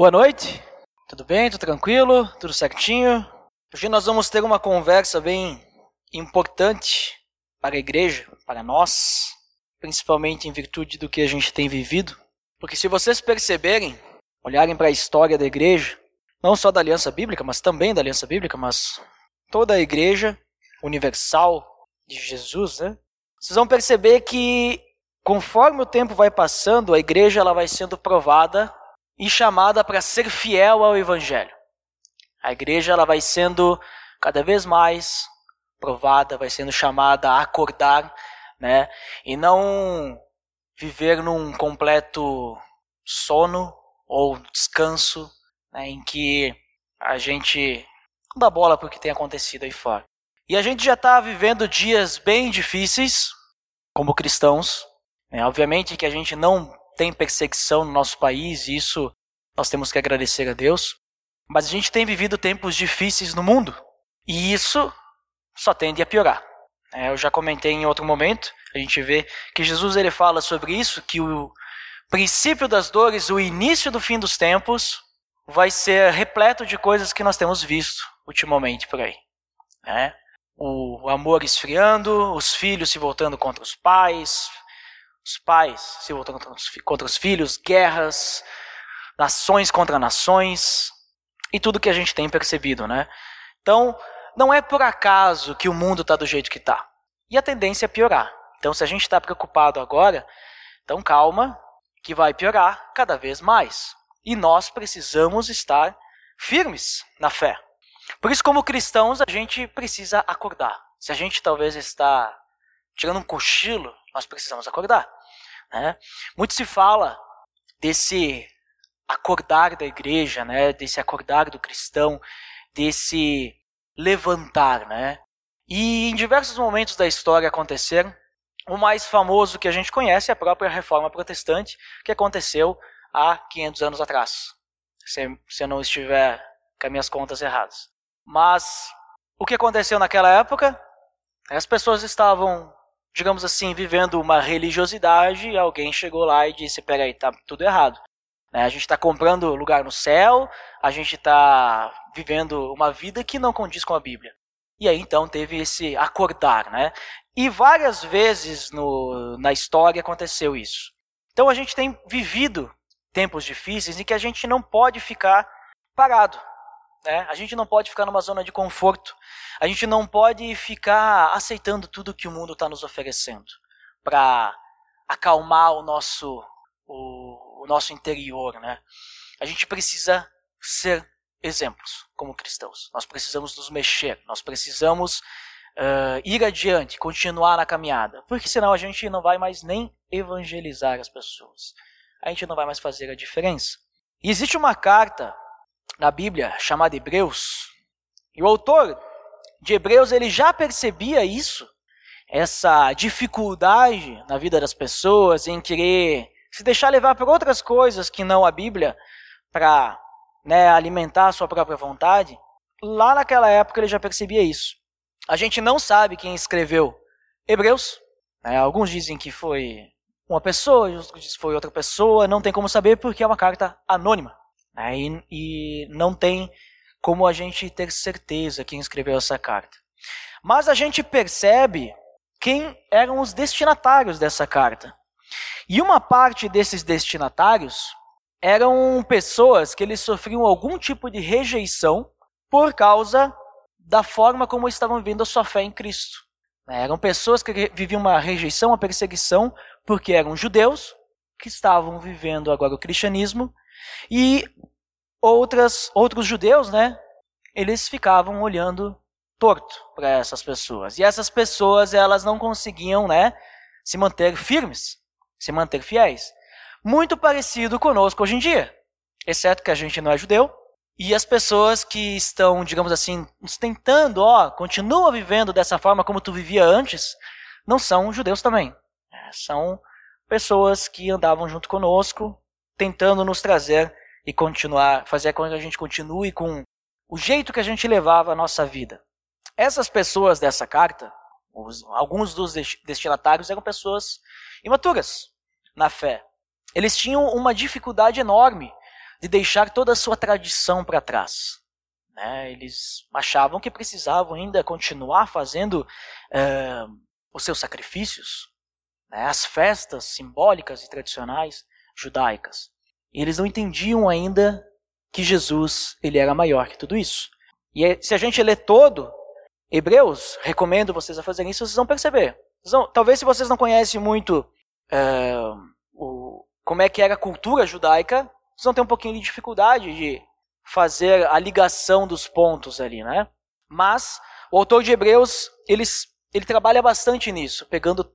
Boa noite, tudo bem? Tudo tranquilo? Tudo certinho? Hoje nós vamos ter uma conversa bem importante para a igreja, para nós, principalmente em virtude do que a gente tem vivido. Porque se vocês perceberem, olharem para a história da igreja, não só da aliança bíblica, mas também da aliança bíblica, mas toda a igreja universal de Jesus, né? Vocês vão perceber que conforme o tempo vai passando, a igreja ela vai sendo provada e chamada para ser fiel ao evangelho. A igreja ela vai sendo cada vez mais provada, vai sendo chamada a acordar, né? E não viver num completo sono ou descanso, né, em que a gente não dá bola para o que tem acontecido aí fora. E a gente já está vivendo dias bem difíceis como cristãos. Né? Obviamente que a gente não tem perseguição no nosso país, e isso nós temos que agradecer a Deus. Mas a gente tem vivido tempos difíceis no mundo, e isso só tende a piorar. É, eu já comentei em outro momento, a gente vê que Jesus ele fala sobre isso, que o princípio das dores, o início do fim dos tempos, vai ser repleto de coisas que nós temos visto ultimamente por aí. Né? O amor esfriando, os filhos se voltando contra os pais, os pais se voltando contra os filhos, guerras, nações contra nações e tudo que a gente tem percebido, né? Então, não é por acaso que o mundo está do jeito que está. E a tendência é piorar. Então, se a gente está preocupado agora, então calma, que vai piorar cada vez mais. E nós precisamos estar firmes na fé. Por isso, como cristãos, a gente precisa acordar. Se a gente talvez está tirando um cochilo, nós precisamos acordar. Né? Muito se fala desse acordar da igreja, né? desse acordar do cristão, desse levantar. Né? E em diversos momentos da história aconteceram. O mais famoso que a gente conhece é a própria Reforma Protestante, que aconteceu há 500 anos atrás. Se, se eu não estiver com as minhas contas erradas. Mas o que aconteceu naquela época? As pessoas estavam digamos assim, vivendo uma religiosidade, e alguém chegou lá e disse: peraí, tá tudo errado. Né? A gente está comprando lugar no céu, a gente está vivendo uma vida que não condiz com a Bíblia. E aí então teve esse acordar, né? E várias vezes no, na história aconteceu isso. Então a gente tem vivido tempos difíceis em que a gente não pode ficar parado. Né? A gente não pode ficar numa zona de conforto. A gente não pode ficar aceitando tudo que o mundo está nos oferecendo para acalmar o nosso, o, o, nosso interior. Né? A gente precisa ser exemplos como cristãos. Nós precisamos nos mexer. Nós precisamos uh, ir adiante, continuar na caminhada. Porque senão a gente não vai mais nem evangelizar as pessoas. A gente não vai mais fazer a diferença. E existe uma carta na Bíblia chamada Hebreus. E o autor de Hebreus ele já percebia isso, essa dificuldade na vida das pessoas em querer se deixar levar por outras coisas que não a Bíblia para né, alimentar a sua própria vontade. Lá naquela época ele já percebia isso. A gente não sabe quem escreveu Hebreus. Né, alguns dizem que foi uma pessoa, outros dizem que foi outra pessoa. Não tem como saber porque é uma carta anônima. E não tem como a gente ter certeza quem escreveu essa carta. Mas a gente percebe quem eram os destinatários dessa carta. E uma parte desses destinatários eram pessoas que eles sofriam algum tipo de rejeição por causa da forma como estavam vivendo a sua fé em Cristo. Eram pessoas que viviam uma rejeição, uma perseguição, porque eram judeus que estavam vivendo agora o cristianismo e outras, outros judeus, né, eles ficavam olhando torto para essas pessoas. E essas pessoas, elas não conseguiam, né, se manter firmes, se manter fiéis. Muito parecido conosco hoje em dia, exceto que a gente não é judeu. E as pessoas que estão, digamos assim, tentando, ó, continua vivendo dessa forma como tu vivia antes, não são judeus também. É, são pessoas que andavam junto conosco, tentando nos trazer e continuar, fazer com que a gente continue com o jeito que a gente levava a nossa vida. Essas pessoas dessa carta, os, alguns dos destinatários eram pessoas imaturas na fé. Eles tinham uma dificuldade enorme de deixar toda a sua tradição para trás. Né? Eles achavam que precisavam ainda continuar fazendo é, os seus sacrifícios, né? as festas simbólicas e tradicionais judaicas. Eles não entendiam ainda que Jesus ele era maior que tudo isso. E se a gente lê todo Hebreus, recomendo vocês a fazerem isso, vocês vão perceber. Vocês vão, talvez se vocês não conhecem muito é, o, como é que era a cultura judaica, vocês vão ter um pouquinho de dificuldade de fazer a ligação dos pontos ali, né? Mas o autor de Hebreus, ele trabalha bastante nisso, pegando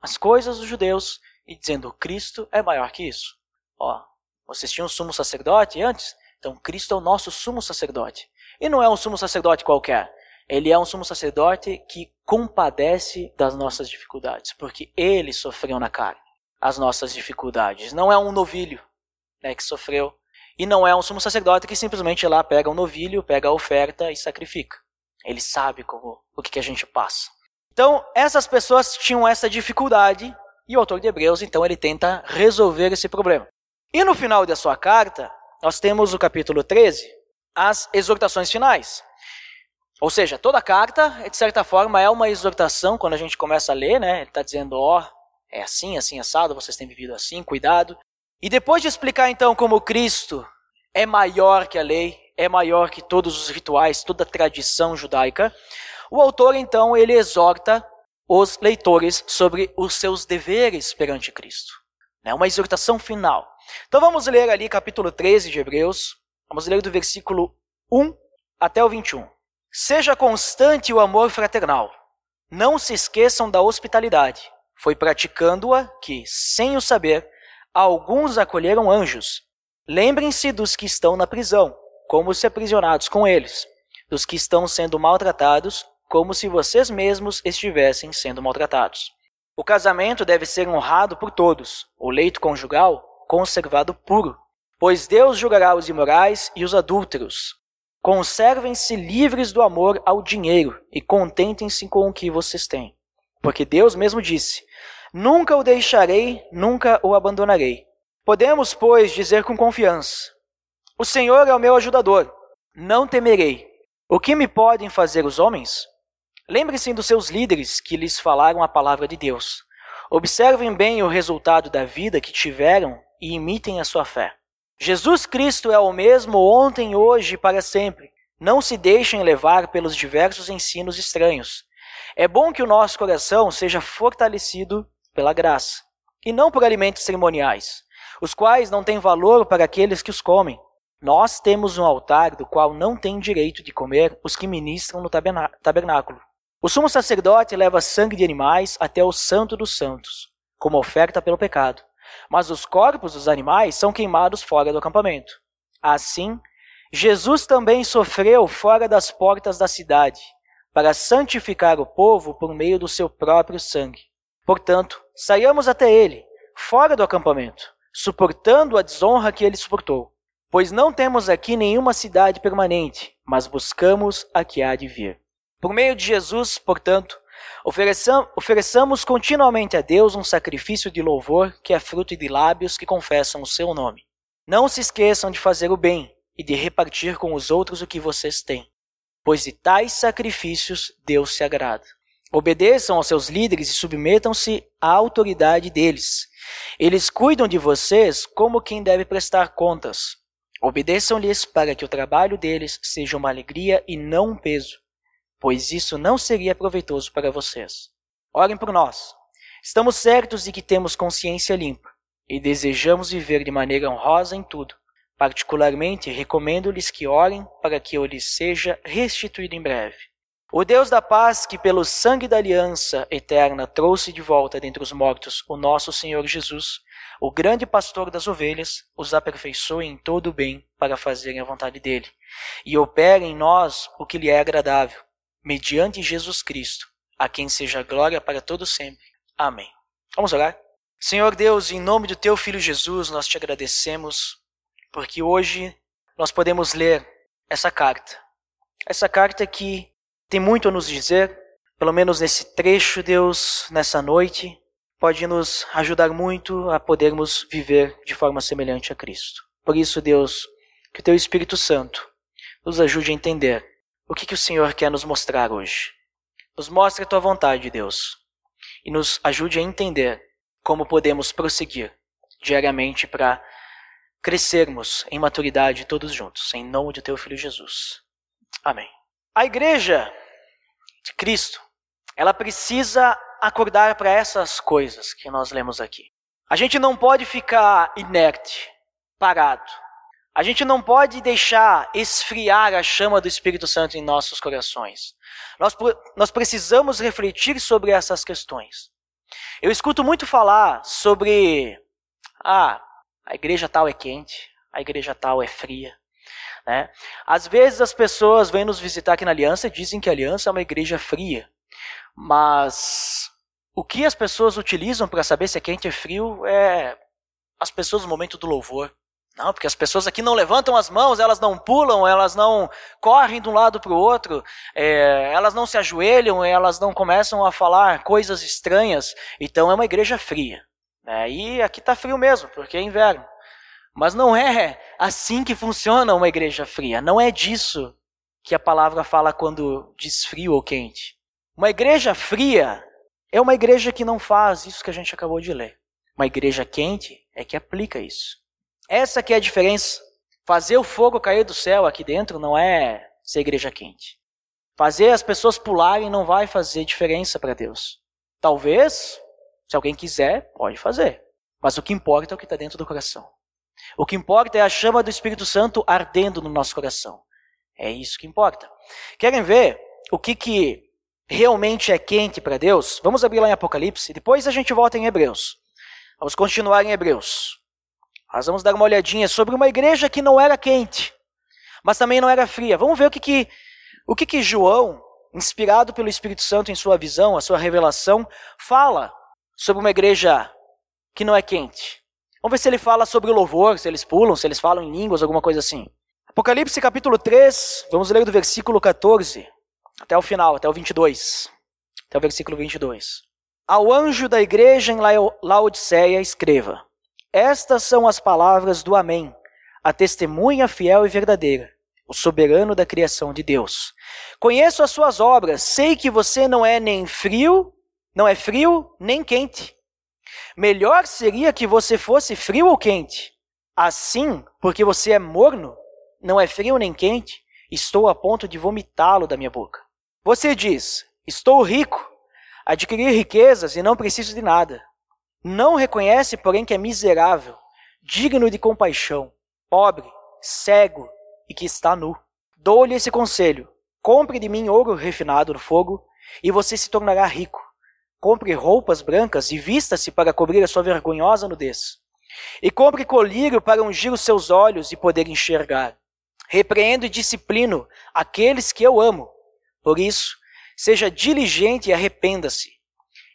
as coisas dos judeus e dizendo, Cristo é maior que isso. Ó, vocês tinham um sumo sacerdote antes? Então Cristo é o nosso sumo sacerdote. E não é um sumo sacerdote qualquer. Ele é um sumo sacerdote que compadece das nossas dificuldades, porque ele sofreu na carne as nossas dificuldades. Não é um novilho né, que sofreu. E não é um sumo sacerdote que simplesmente lá pega um novilho, pega a oferta e sacrifica. Ele sabe como, o que, que a gente passa. Então, essas pessoas tinham essa dificuldade e o autor de Hebreus, então, ele tenta resolver esse problema. E no final da sua carta, nós temos o capítulo 13, as exortações finais. Ou seja, toda carta, de certa forma, é uma exortação quando a gente começa a ler, né? Ele está dizendo, ó, oh, é assim, assim, assado, vocês têm vivido assim, cuidado. E depois de explicar então como Cristo é maior que a lei, é maior que todos os rituais, toda a tradição judaica, o autor então ele exorta os leitores sobre os seus deveres perante Cristo. É uma exortação final. Então vamos ler ali capítulo 13 de Hebreus, vamos ler do versículo 1 até o 21. Seja constante o amor fraternal. Não se esqueçam da hospitalidade. Foi praticando-a que, sem o saber, alguns acolheram anjos. Lembrem-se dos que estão na prisão, como se aprisionados com eles, dos que estão sendo maltratados, como se vocês mesmos estivessem sendo maltratados. O casamento deve ser honrado por todos, o leito conjugal conservado puro, pois Deus julgará os imorais e os adúlteros, Conservem-se livres do amor ao dinheiro e contentem-se com o que vocês têm. Porque Deus mesmo disse: Nunca o deixarei, nunca o abandonarei. Podemos, pois, dizer com confiança: O Senhor é o meu ajudador, não temerei. O que me podem fazer os homens? Lembrem-se dos seus líderes que lhes falaram a palavra de Deus. Observem bem o resultado da vida que tiveram e imitem a sua fé. Jesus Cristo é o mesmo ontem, hoje e para sempre. Não se deixem levar pelos diversos ensinos estranhos. É bom que o nosso coração seja fortalecido pela graça, e não por alimentos cerimoniais, os quais não têm valor para aqueles que os comem. Nós temos um altar do qual não têm direito de comer os que ministram no tabernáculo. O sumo sacerdote leva sangue de animais até o Santo dos Santos, como oferta pelo pecado mas os corpos dos animais são queimados fora do acampamento. Assim, Jesus também sofreu fora das portas da cidade, para santificar o povo por meio do seu próprio sangue. Portanto, saiamos até ele, fora do acampamento, suportando a desonra que ele suportou. Pois não temos aqui nenhuma cidade permanente, mas buscamos a que há de vir. Por meio de Jesus, portanto, Ofereçam, ofereçamos continuamente a Deus um sacrifício de louvor que é fruto de lábios que confessam o seu nome. Não se esqueçam de fazer o bem e de repartir com os outros o que vocês têm, pois de tais sacrifícios Deus se agrada. Obedeçam aos seus líderes e submetam-se à autoridade deles. Eles cuidam de vocês como quem deve prestar contas. Obedeçam-lhes para que o trabalho deles seja uma alegria e não um peso pois isso não seria proveitoso para vocês. Orem por nós. Estamos certos de que temos consciência limpa e desejamos viver de maneira honrosa em tudo. Particularmente, recomendo-lhes que orem para que eu lhes seja restituído em breve. O Deus da paz, que pelo sangue da aliança eterna trouxe de volta dentre os mortos o nosso Senhor Jesus, o grande pastor das ovelhas, os aperfeiçoe em todo o bem para fazerem a vontade dele, e opere em nós o que lhe é agradável mediante Jesus Cristo, a quem seja glória para todo sempre. Amém. Vamos orar? Senhor Deus, em nome do teu filho Jesus, nós te agradecemos porque hoje nós podemos ler essa carta. Essa carta que tem muito a nos dizer, pelo menos nesse trecho, Deus, nessa noite, pode nos ajudar muito a podermos viver de forma semelhante a Cristo. Por isso, Deus, que o teu Espírito Santo nos ajude a entender o que, que o Senhor quer nos mostrar hoje. Nos mostre a tua vontade, Deus, e nos ajude a entender como podemos prosseguir diariamente para crescermos em maturidade todos juntos, em nome de teu filho Jesus. Amém. A igreja de Cristo, ela precisa acordar para essas coisas que nós lemos aqui. A gente não pode ficar inerte, parado. A gente não pode deixar esfriar a chama do Espírito Santo em nossos corações. Nós, nós precisamos refletir sobre essas questões. Eu escuto muito falar sobre ah, a igreja tal é quente, a igreja tal é fria. Né? Às vezes as pessoas vêm nos visitar aqui na Aliança e dizem que a Aliança é uma igreja fria. Mas o que as pessoas utilizam para saber se é quente ou frio é as pessoas no momento do louvor. Não, porque as pessoas aqui não levantam as mãos, elas não pulam, elas não correm de um lado para o outro, é, elas não se ajoelham, elas não começam a falar coisas estranhas. Então é uma igreja fria. Né? E aqui está frio mesmo, porque é inverno. Mas não é assim que funciona uma igreja fria. Não é disso que a palavra fala quando diz frio ou quente. Uma igreja fria é uma igreja que não faz isso que a gente acabou de ler. Uma igreja quente é que aplica isso. Essa que é a diferença. Fazer o fogo cair do céu aqui dentro não é ser igreja quente. Fazer as pessoas pularem não vai fazer diferença para Deus. Talvez, se alguém quiser, pode fazer. Mas o que importa é o que está dentro do coração. O que importa é a chama do Espírito Santo ardendo no nosso coração. É isso que importa. Querem ver o que, que realmente é quente para Deus? Vamos abrir lá em Apocalipse, depois a gente volta em Hebreus. Vamos continuar em Hebreus. Nós vamos dar uma olhadinha sobre uma igreja que não era quente, mas também não era fria. Vamos ver o que, que, o que, que João, inspirado pelo Espírito Santo em sua visão, a sua revelação, fala sobre uma igreja que não é quente. Vamos ver se ele fala sobre o louvor, se eles pulam, se eles falam em línguas, alguma coisa assim. Apocalipse capítulo 3, vamos ler do versículo 14 até o final, até o 22. Até o versículo 22. Ao anjo da igreja em Laodiceia escreva: estas são as palavras do Amém, a testemunha fiel e verdadeira, o soberano da criação de Deus. Conheço as suas obras, sei que você não é nem frio, não é frio nem quente. Melhor seria que você fosse frio ou quente. Assim, porque você é morno, não é frio nem quente, estou a ponto de vomitá-lo da minha boca. Você diz: Estou rico, adquiri riquezas e não preciso de nada. Não reconhece, porém, que é miserável, digno de compaixão, pobre, cego e que está nu. Dou-lhe esse conselho: compre de mim ouro refinado no fogo, e você se tornará rico. Compre roupas brancas e vista-se para cobrir a sua vergonhosa nudez. E compre colírio para ungir os seus olhos e poder enxergar. Repreendo e disciplino aqueles que eu amo. Por isso, seja diligente e arrependa-se.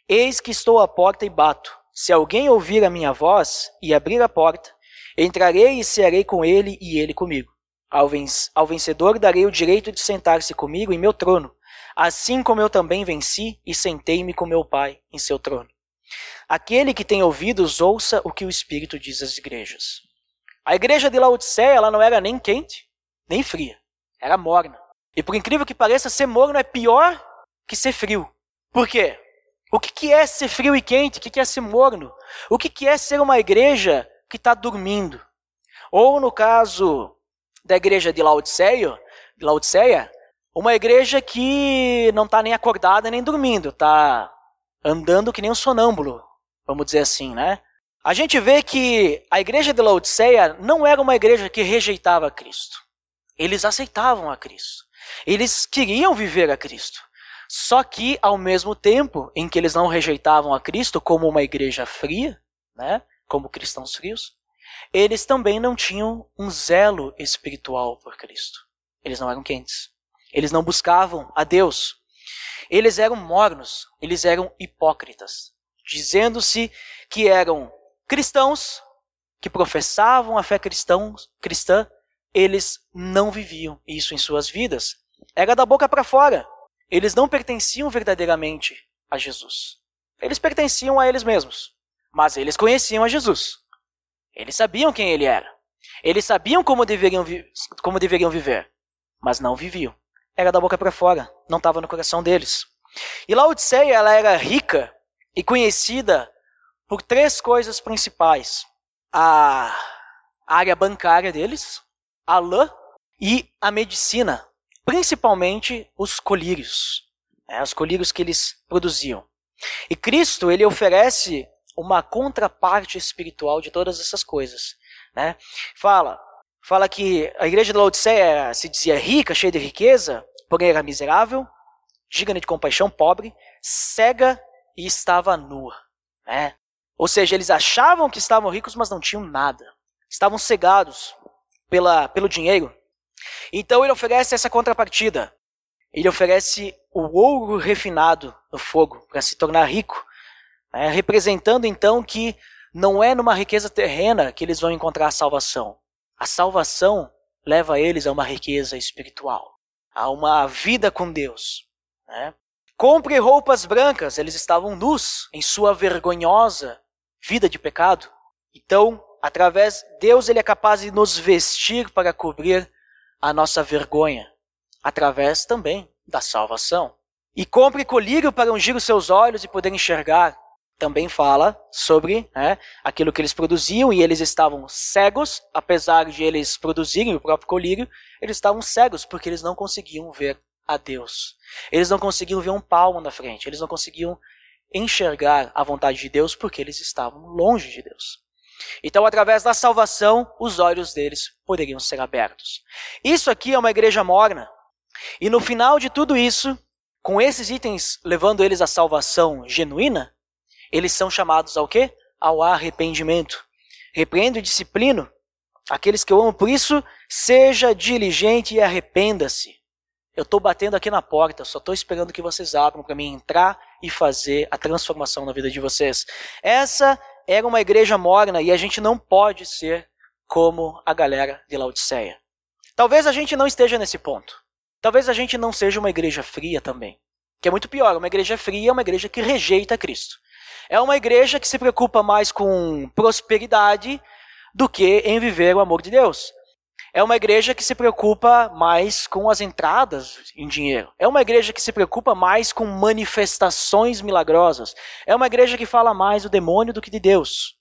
Eis que estou à porta e bato. Se alguém ouvir a minha voz e abrir a porta, entrarei e cearei com ele e ele comigo. Ao vencedor darei o direito de sentar-se comigo em meu trono, assim como eu também venci e sentei-me com meu Pai em seu trono. Aquele que tem ouvidos, ouça o que o Espírito diz às igrejas. A igreja de Laodiceia ela não era nem quente, nem fria. Era morna. E por incrível que pareça, ser morno é pior que ser frio. Por quê? O que, que é ser frio e quente? O que, que é ser morno? O que, que é ser uma igreja que está dormindo? Ou no caso da igreja de Laodiceia, de Laodiceia uma igreja que não está nem acordada nem dormindo, está andando que nem um sonâmbulo, vamos dizer assim, né? A gente vê que a igreja de Laodiceia não era uma igreja que rejeitava Cristo. Eles aceitavam a Cristo. Eles queriam viver a Cristo. Só que, ao mesmo tempo em que eles não rejeitavam a Cristo como uma igreja fria, né, como cristãos frios, eles também não tinham um zelo espiritual por Cristo. Eles não eram quentes. Eles não buscavam a Deus. Eles eram mornos, eles eram hipócritas, dizendo-se que eram cristãos, que professavam a fé cristão, cristã, eles não viviam isso em suas vidas. Era da boca para fora. Eles não pertenciam verdadeiramente a Jesus. Eles pertenciam a eles mesmos. Mas eles conheciam a Jesus. Eles sabiam quem ele era. Eles sabiam como deveriam, como deveriam viver, mas não viviam. Era da boca para fora, não estava no coração deles. E Laodiceia ela era rica e conhecida por três coisas principais: a área bancária deles, a lã e a medicina, principalmente os colírios, né, os colírios que eles produziam. E Cristo ele oferece uma contraparte espiritual de todas essas coisas. Né? Fala, fala que a igreja de Laodiceia se dizia rica, cheia de riqueza, porém era miserável, digna de compaixão, pobre, cega e estava nua. Né? Ou seja, eles achavam que estavam ricos, mas não tinham nada. Estavam cegados pela, pelo dinheiro. Então ele oferece essa contrapartida. Ele oferece o ouro refinado no fogo para se tornar rico, né? representando então que não é numa riqueza terrena que eles vão encontrar a salvação. A salvação leva eles a uma riqueza espiritual, a uma vida com Deus. Né? Compre roupas brancas, eles estavam nus em sua vergonhosa vida de pecado. Então, através Deus ele é capaz de nos vestir para cobrir a nossa vergonha, através também da salvação. E compre colírio para ungir os seus olhos e poder enxergar também fala sobre né, aquilo que eles produziam e eles estavam cegos, apesar de eles produzirem o próprio colírio, eles estavam cegos porque eles não conseguiam ver a Deus. Eles não conseguiam ver um palmo na frente, eles não conseguiam enxergar a vontade de Deus porque eles estavam longe de Deus. Então, através da salvação, os olhos deles poderiam ser abertos. Isso aqui é uma igreja morna. E no final de tudo isso, com esses itens levando eles à salvação genuína, eles são chamados ao quê? Ao arrependimento. Repreendo e disciplino aqueles que eu amo, por isso, seja diligente e arrependa-se. Eu estou batendo aqui na porta, só estou esperando que vocês abram para mim entrar e fazer a transformação na vida de vocês. Essa era uma igreja morna e a gente não pode ser como a galera de Laodiceia. Talvez a gente não esteja nesse ponto. Talvez a gente não seja uma igreja fria também. Que é muito pior, uma igreja fria é uma igreja que rejeita Cristo. É uma igreja que se preocupa mais com prosperidade do que em viver o amor de Deus. É uma igreja que se preocupa mais com as entradas em dinheiro. É uma igreja que se preocupa mais com manifestações milagrosas. É uma igreja que fala mais do demônio do que de Deus.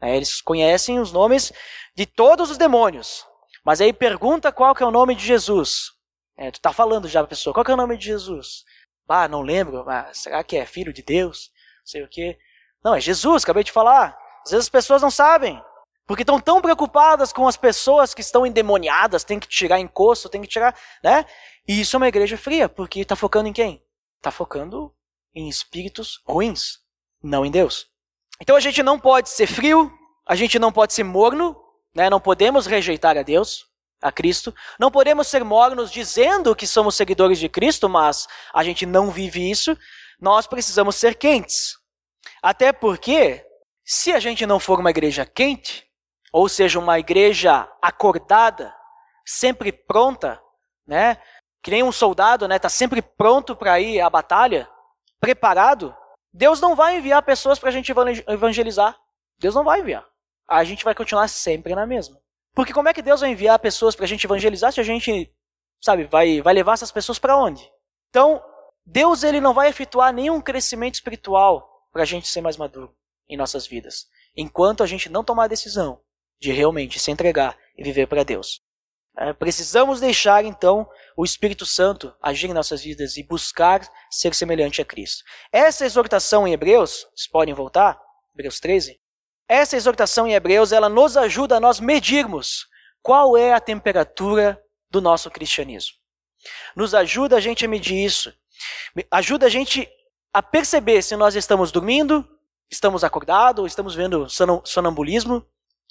É, eles conhecem os nomes de todos os demônios. Mas aí pergunta qual que é o nome de Jesus. É, tu está falando já a pessoa, qual que é o nome de Jesus? Ah, não lembro, mas será que é filho de Deus? sei o quê. Não, é Jesus, acabei de falar. Às vezes as pessoas não sabem. Porque estão tão preocupadas com as pessoas que estão endemoniadas, tem que tirar encosto, tem que tirar, né? E isso é uma igreja fria, porque está focando em quem? Está focando em espíritos ruins, não em Deus. Então a gente não pode ser frio, a gente não pode ser morno, né? Não podemos rejeitar a Deus, a Cristo. Não podemos ser mornos dizendo que somos seguidores de Cristo, mas a gente não vive isso nós precisamos ser quentes. Até porque, se a gente não for uma igreja quente, ou seja, uma igreja acordada, sempre pronta, né? Que nem um soldado, né? Tá sempre pronto para ir à batalha, preparado. Deus não vai enviar pessoas para a gente evangelizar. Deus não vai enviar. A gente vai continuar sempre na mesma. Porque como é que Deus vai enviar pessoas para a gente evangelizar se a gente, sabe, vai, vai levar essas pessoas para onde? Então, Deus ele não vai efetuar nenhum crescimento espiritual para a gente ser mais maduro em nossas vidas, enquanto a gente não tomar a decisão de realmente se entregar e viver para Deus. É, precisamos deixar então o Espírito Santo agir em nossas vidas e buscar ser semelhante a Cristo. Essa exortação em Hebreus, vocês podem voltar, Hebreus 13. Essa exortação em Hebreus, ela nos ajuda a nós medirmos qual é a temperatura do nosso cristianismo. Nos ajuda a gente a medir isso Ajuda a gente a perceber se nós estamos dormindo, estamos acordados, estamos vendo sonambulismo,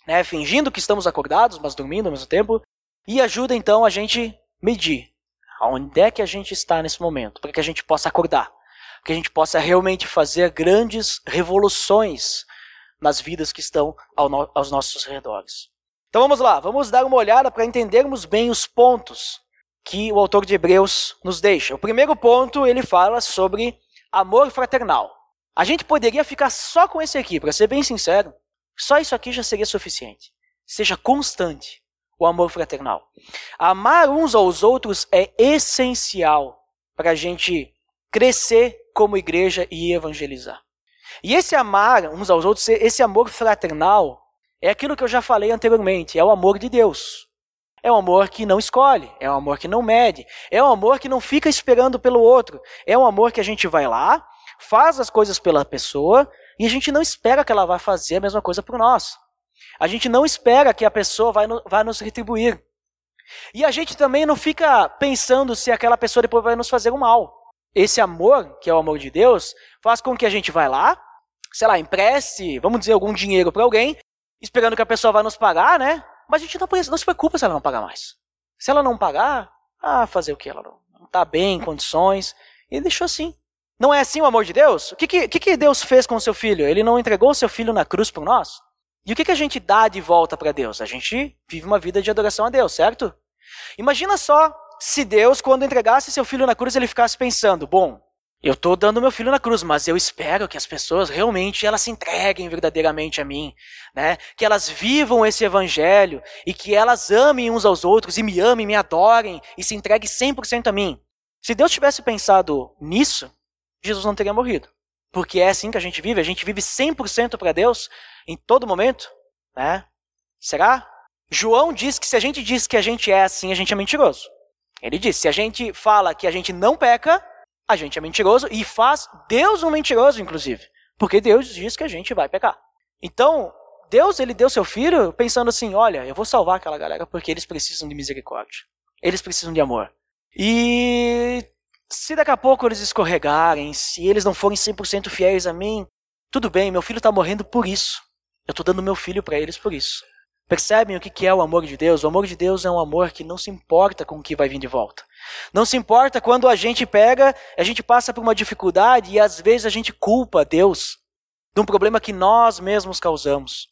né, fingindo que estamos acordados, mas dormindo ao mesmo tempo. E ajuda então a gente medir aonde é que a gente está nesse momento, para que a gente possa acordar, para que a gente possa realmente fazer grandes revoluções nas vidas que estão ao no aos nossos redores. Então vamos lá, vamos dar uma olhada para entendermos bem os pontos que o autor de Hebreus nos deixa. O primeiro ponto, ele fala sobre amor fraternal. A gente poderia ficar só com esse aqui, para ser bem sincero, só isso aqui já seria suficiente. seja constante o amor fraternal. Amar uns aos outros é essencial para a gente crescer como igreja e evangelizar. E esse amar uns aos outros, esse amor fraternal, é aquilo que eu já falei anteriormente, é o amor de Deus. É um amor que não escolhe, é um amor que não mede, é um amor que não fica esperando pelo outro. É um amor que a gente vai lá, faz as coisas pela pessoa e a gente não espera que ela vá fazer a mesma coisa por nós. A gente não espera que a pessoa vai, no, vai nos retribuir. E a gente também não fica pensando se aquela pessoa depois vai nos fazer o um mal. Esse amor, que é o amor de Deus, faz com que a gente vá lá, sei lá, empreste, vamos dizer, algum dinheiro para alguém, esperando que a pessoa vai nos pagar, né? Mas a gente não, não se preocupa se ela não pagar mais. Se ela não pagar, ah, fazer o que? Ela não está bem em condições. E deixou assim. Não é assim o amor de Deus? O que, que, que Deus fez com o seu filho? Ele não entregou o seu filho na cruz por nós? E o que, que a gente dá de volta para Deus? A gente vive uma vida de adoração a Deus, certo? Imagina só se Deus, quando entregasse seu filho na cruz, ele ficasse pensando: bom, eu estou dando meu filho na cruz, mas eu espero que as pessoas realmente elas se entreguem verdadeiramente a mim, né? Que elas vivam esse evangelho e que elas amem uns aos outros e me amem, me adorem e se entreguem 100% a mim. Se Deus tivesse pensado nisso, Jesus não teria morrido. Porque é assim que a gente vive, a gente vive 100% para Deus em todo momento, né? Será? João diz que se a gente diz que a gente é assim, a gente é mentiroso. Ele diz: se a gente fala que a gente não peca, a gente é mentiroso e faz Deus um mentiroso, inclusive. Porque Deus diz que a gente vai pecar. Então, Deus ele deu seu filho pensando assim: olha, eu vou salvar aquela galera porque eles precisam de misericórdia. Eles precisam de amor. E se daqui a pouco eles escorregarem, se eles não forem 100% fiéis a mim, tudo bem, meu filho está morrendo por isso. Eu estou dando meu filho para eles por isso. Percebem o que é o amor de Deus? O amor de Deus é um amor que não se importa com o que vai vir de volta. Não se importa quando a gente pega, a gente passa por uma dificuldade e às vezes a gente culpa Deus de um problema que nós mesmos causamos.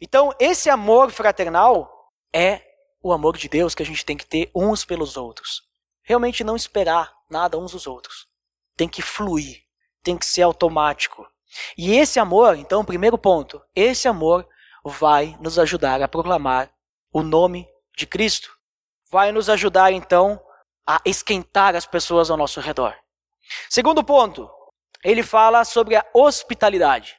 Então, esse amor fraternal é o amor de Deus que a gente tem que ter uns pelos outros. Realmente não esperar nada uns dos outros. Tem que fluir, tem que ser automático. E esse amor, então, primeiro ponto, esse amor vai nos ajudar a proclamar o nome de Cristo. Vai nos ajudar, então, a esquentar as pessoas ao nosso redor. Segundo ponto, ele fala sobre a hospitalidade.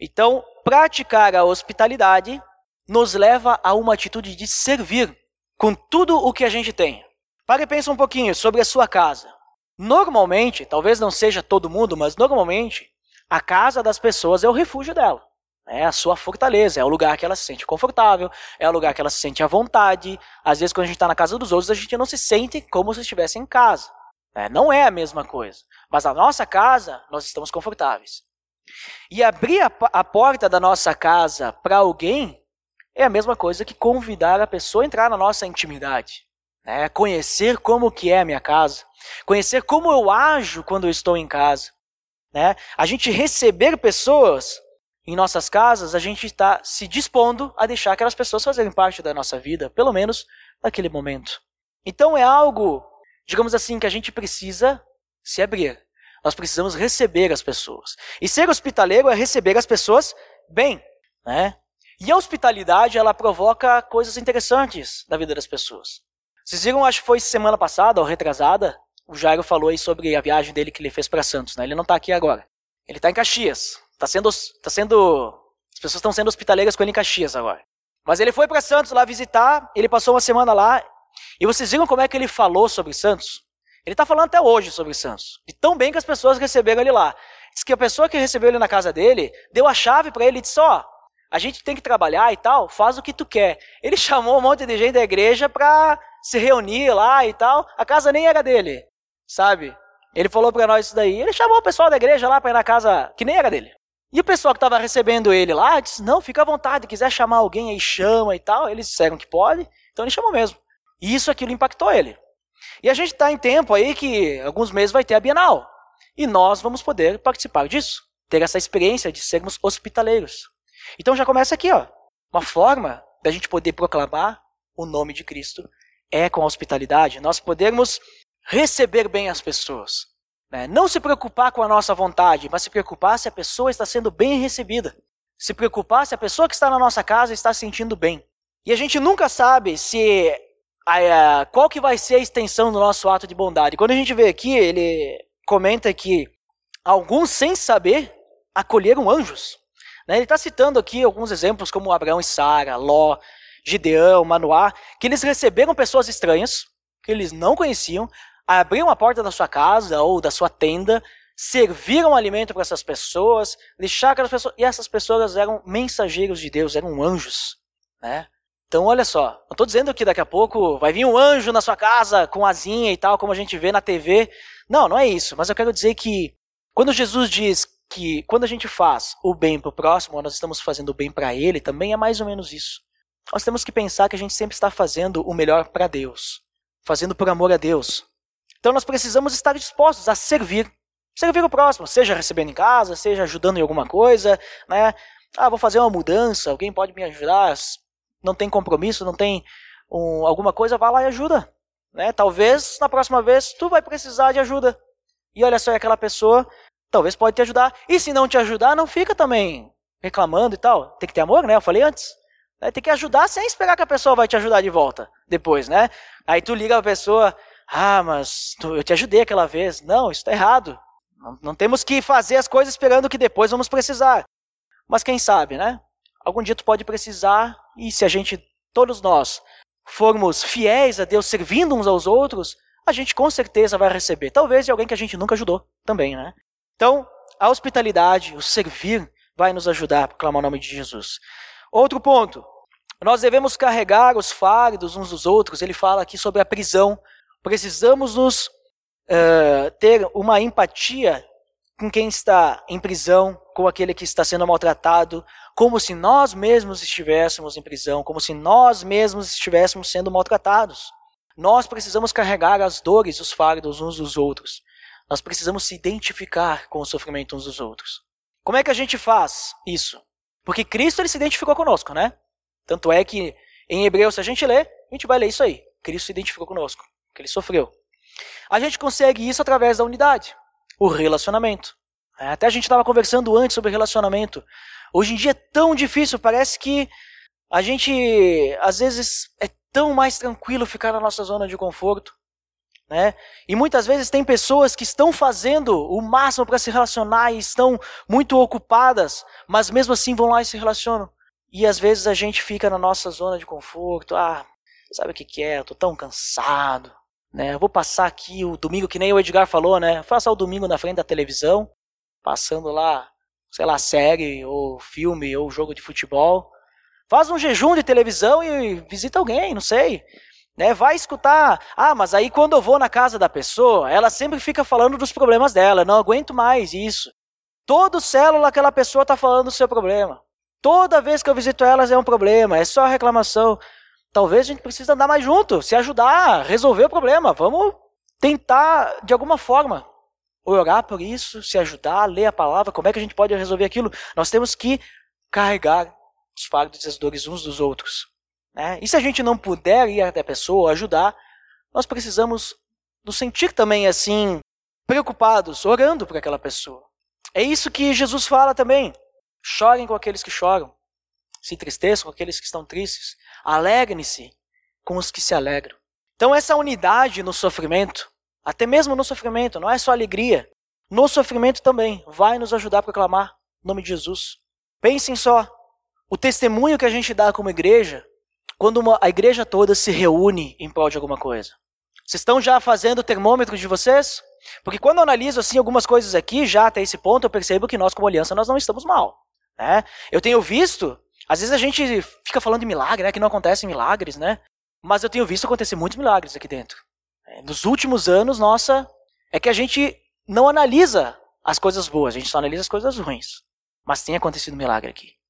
Então, praticar a hospitalidade nos leva a uma atitude de servir com tudo o que a gente tem. Pare e pense um pouquinho sobre a sua casa. Normalmente, talvez não seja todo mundo, mas normalmente, a casa das pessoas é o refúgio dela. É a sua fortaleza, é o lugar que ela se sente confortável, é o lugar que ela se sente à vontade. Às vezes, quando a gente está na casa dos outros, a gente não se sente como se estivesse em casa. É, não é a mesma coisa. Mas na nossa casa, nós estamos confortáveis. E abrir a, a porta da nossa casa para alguém é a mesma coisa que convidar a pessoa a entrar na nossa intimidade. É, conhecer como que é a minha casa. Conhecer como eu ajo quando eu estou em casa. Né? A gente receber pessoas em nossas casas, a gente está se dispondo a deixar aquelas pessoas fazerem parte da nossa vida, pelo menos naquele momento. Então é algo, digamos assim, que a gente precisa se abrir. Nós precisamos receber as pessoas. E ser hospitaleiro é receber as pessoas bem, né? E a hospitalidade, ela provoca coisas interessantes na vida das pessoas. Vocês viram, acho que foi semana passada ou retrasada, o Jairo falou aí sobre a viagem dele que ele fez para Santos, né? Ele não está aqui agora. Ele está em Caxias. Tá sendo, tá sendo, as pessoas estão sendo hospitaleiras com ele em Caxias agora. Mas ele foi para Santos lá visitar, ele passou uma semana lá, e vocês viram como é que ele falou sobre Santos? Ele está falando até hoje sobre Santos. E tão bem que as pessoas receberam ele lá. Diz que a pessoa que recebeu ele na casa dele deu a chave para ele e disse: Ó, a gente tem que trabalhar e tal, faz o que tu quer. Ele chamou um monte de gente da igreja para se reunir lá e tal. A casa nem era dele, sabe? Ele falou para nós isso daí. Ele chamou o pessoal da igreja lá para ir na casa que nem era dele. E o pessoal que estava recebendo ele lá disse: Não, fica à vontade, quiser chamar alguém aí, chama e tal. Eles disseram que pode, então ele chamou mesmo. E isso aquilo impactou ele. E a gente está em tempo aí que alguns meses vai ter a Bienal. E nós vamos poder participar disso, ter essa experiência de sermos hospitaleiros. Então já começa aqui, ó. Uma forma da gente poder proclamar o nome de Cristo é com a hospitalidade. Nós podemos receber bem as pessoas. Né? Não se preocupar com a nossa vontade, mas se preocupar se a pessoa está sendo bem recebida. Se preocupar se a pessoa que está na nossa casa está se sentindo bem. E a gente nunca sabe se a, a, qual que vai ser a extensão do nosso ato de bondade. Quando a gente vê aqui, ele comenta que alguns, sem saber, acolheram anjos. Né? Ele está citando aqui alguns exemplos como Abraão e Sara, Ló, Gideão, Manoá, que eles receberam pessoas estranhas, que eles não conheciam, abriram a porta da sua casa ou da sua tenda, serviram alimento para essas pessoas, deixaram aquelas pessoas, e essas pessoas eram mensageiros de Deus, eram anjos, né? Então, olha só, não estou dizendo que daqui a pouco vai vir um anjo na sua casa com asinha e tal, como a gente vê na TV. Não, não é isso. Mas eu quero dizer que quando Jesus diz que quando a gente faz o bem para o próximo, nós estamos fazendo o bem para ele, também é mais ou menos isso. Nós temos que pensar que a gente sempre está fazendo o melhor para Deus, fazendo por amor a Deus. Então nós precisamos estar dispostos a servir. Servir o próximo, seja recebendo em casa, seja ajudando em alguma coisa, né? Ah, vou fazer uma mudança, alguém pode me ajudar? não tem compromisso, não tem um, alguma coisa, vá lá e ajuda. Né? Talvez na próxima vez tu vai precisar de ajuda. E olha só, aquela pessoa talvez pode te ajudar. E se não te ajudar, não fica também reclamando e tal. Tem que ter amor, né? Eu falei antes. Né? Tem que ajudar sem esperar que a pessoa vai te ajudar de volta depois, né? Aí tu liga a pessoa, ah, mas tu, eu te ajudei aquela vez. Não, isso está errado. Não, não temos que fazer as coisas esperando que depois vamos precisar. Mas quem sabe, né? Algum dia tu pode precisar e se a gente, todos nós, formos fiéis a Deus, servindo uns aos outros, a gente com certeza vai receber. Talvez de alguém que a gente nunca ajudou também, né? Então, a hospitalidade, o servir, vai nos ajudar a proclamar o nome de Jesus. Outro ponto. Nós devemos carregar os fardos uns dos outros. Ele fala aqui sobre a prisão. Precisamos nos uh, ter uma empatia com quem está em prisão, com aquele que está sendo maltratado, como se nós mesmos estivéssemos em prisão, como se nós mesmos estivéssemos sendo maltratados. Nós precisamos carregar as dores, os fardos uns dos outros. Nós precisamos se identificar com o sofrimento uns dos outros. Como é que a gente faz isso? Porque Cristo ele se identificou conosco, né? Tanto é que em Hebreus, se a gente ler, a gente vai ler isso aí. Cristo se identificou conosco, que ele sofreu. A gente consegue isso através da unidade, o relacionamento. É, até a gente estava conversando antes sobre relacionamento. Hoje em dia é tão difícil, parece que a gente, às vezes, é tão mais tranquilo ficar na nossa zona de conforto. Né? E muitas vezes tem pessoas que estão fazendo o máximo para se relacionar e estão muito ocupadas, mas mesmo assim vão lá e se relacionam. E às vezes a gente fica na nossa zona de conforto. Ah, sabe o que, que é? Eu tô tão cansado. Né? Eu vou passar aqui o domingo, que nem o Edgar falou, né? Faça o domingo na frente da televisão, passando lá sei lá, série, ou filme, ou jogo de futebol. Faz um jejum de televisão e visita alguém, não sei. Né? Vai escutar. Ah, mas aí quando eu vou na casa da pessoa, ela sempre fica falando dos problemas dela. Não aguento mais isso. Todo célula aquela pessoa está falando do seu problema. Toda vez que eu visito elas é um problema, é só reclamação. Talvez a gente precise andar mais junto, se ajudar, resolver o problema. Vamos tentar de alguma forma orar por isso, se ajudar, ler a palavra, como é que a gente pode resolver aquilo? Nós temos que carregar os fardos e as dores uns dos outros. Né? E se a gente não puder ir até a pessoa, ajudar, nós precisamos nos sentir também assim, preocupados, orando por aquela pessoa. É isso que Jesus fala também. Chorem com aqueles que choram, se entristeçam com aqueles que estão tristes, alegrem-se com os que se alegram. Então, essa unidade no sofrimento até mesmo no sofrimento, não é só alegria. No sofrimento também vai nos ajudar a proclamar o nome de Jesus. Pensem só, o testemunho que a gente dá como igreja, quando uma, a igreja toda se reúne em prol de alguma coisa. Vocês estão já fazendo o termômetro de vocês? Porque quando eu analiso assim algumas coisas aqui, já até esse ponto, eu percebo que nós como aliança nós não estamos mal. Né? Eu tenho visto, às vezes a gente fica falando de milagre, né, que não acontecem milagres, né? Mas eu tenho visto acontecer muitos milagres aqui dentro. É, nos últimos anos, nossa, é que a gente não analisa as coisas boas, a gente só analisa as coisas ruins. Mas tem acontecido milagre aqui.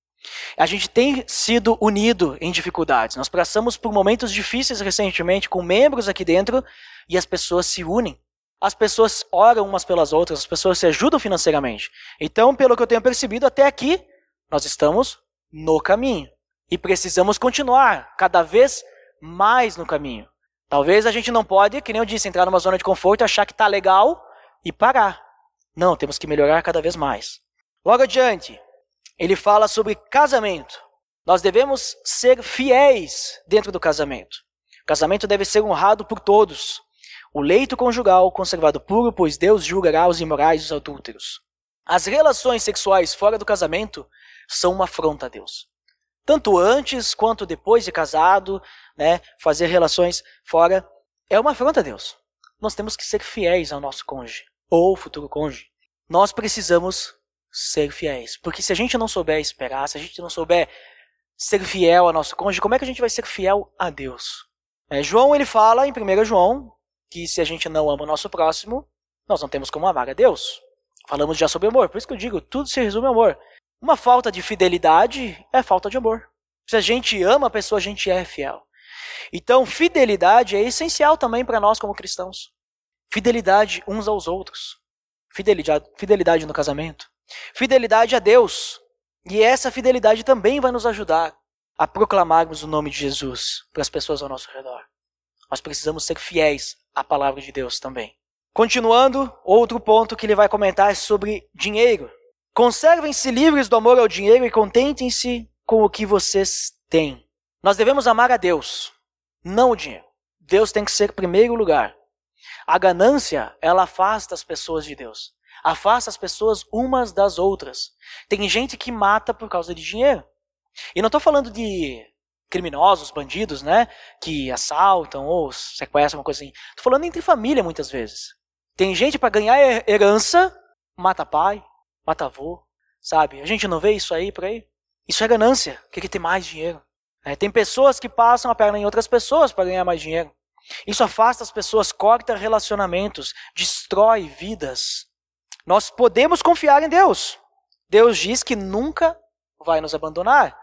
A gente tem sido unido em dificuldades. Nós passamos por momentos difíceis recentemente com membros aqui dentro e as pessoas se unem. As pessoas oram umas pelas outras, as pessoas se ajudam financeiramente. Então, pelo que eu tenho percebido até aqui, nós estamos no caminho. E precisamos continuar cada vez mais no caminho. Talvez a gente não pode, que nem eu disse, entrar numa zona de conforto, achar que está legal e parar. Não, temos que melhorar cada vez mais. Logo adiante, ele fala sobre casamento. Nós devemos ser fiéis dentro do casamento. O casamento deve ser honrado por todos. O leito conjugal conservado puro, pois Deus julgará os imorais e os adúlteros. As relações sexuais fora do casamento são uma afronta a Deus. Tanto antes quanto depois de casado, né, fazer relações fora é uma afronta a Deus. Nós temos que ser fiéis ao nosso cônjuge ou futuro cônjuge. Nós precisamos ser fiéis, porque se a gente não souber esperar, se a gente não souber ser fiel ao nosso cônjuge, como é que a gente vai ser fiel a Deus? É, João ele fala em 1 João que se a gente não ama o nosso próximo, nós não temos como amar a Deus. Falamos já sobre amor, por isso que eu digo, tudo se resume ao amor. Uma falta de fidelidade é falta de amor. Se a gente ama a pessoa, a gente é fiel. Então, fidelidade é essencial também para nós como cristãos. Fidelidade uns aos outros. Fidelidade, fidelidade no casamento. Fidelidade a Deus. E essa fidelidade também vai nos ajudar a proclamarmos o nome de Jesus para as pessoas ao nosso redor. Nós precisamos ser fiéis à palavra de Deus também. Continuando, outro ponto que ele vai comentar é sobre dinheiro. Conservem-se livres do amor ao dinheiro e contentem-se com o que vocês têm. Nós devemos amar a Deus, não o dinheiro. Deus tem que ser primeiro lugar. A ganância, ela afasta as pessoas de Deus. Afasta as pessoas umas das outras. Tem gente que mata por causa de dinheiro. E não estou falando de criminosos, bandidos, né? Que assaltam ou sequestram, uma coisa assim. Estou falando entre família muitas vezes. Tem gente para ganhar herança, mata pai, mata avô, sabe? A gente não vê isso aí por aí? Isso é ganância, quer ter mais dinheiro. É, tem pessoas que passam a perna em outras pessoas para ganhar mais dinheiro. Isso afasta as pessoas, corta relacionamentos, destrói vidas. Nós podemos confiar em Deus. Deus diz que nunca vai nos abandonar.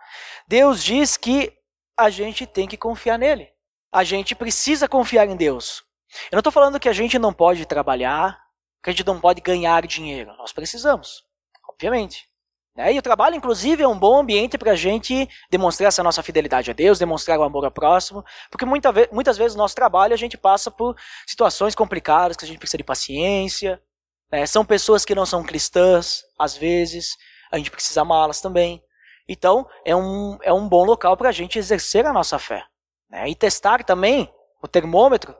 Deus diz que a gente tem que confiar nele. A gente precisa confiar em Deus. Eu não estou falando que a gente não pode trabalhar, que a gente não pode ganhar dinheiro. Nós precisamos, obviamente. Né? E o trabalho, inclusive, é um bom ambiente para a gente demonstrar essa nossa fidelidade a Deus, demonstrar o amor ao próximo, porque muita ve muitas vezes no nosso trabalho a gente passa por situações complicadas, que a gente precisa de paciência. Né? São pessoas que não são cristãs, às vezes, a gente precisa amá-las também. Então, é um, é um bom local para a gente exercer a nossa fé. Né? E testar também o termômetro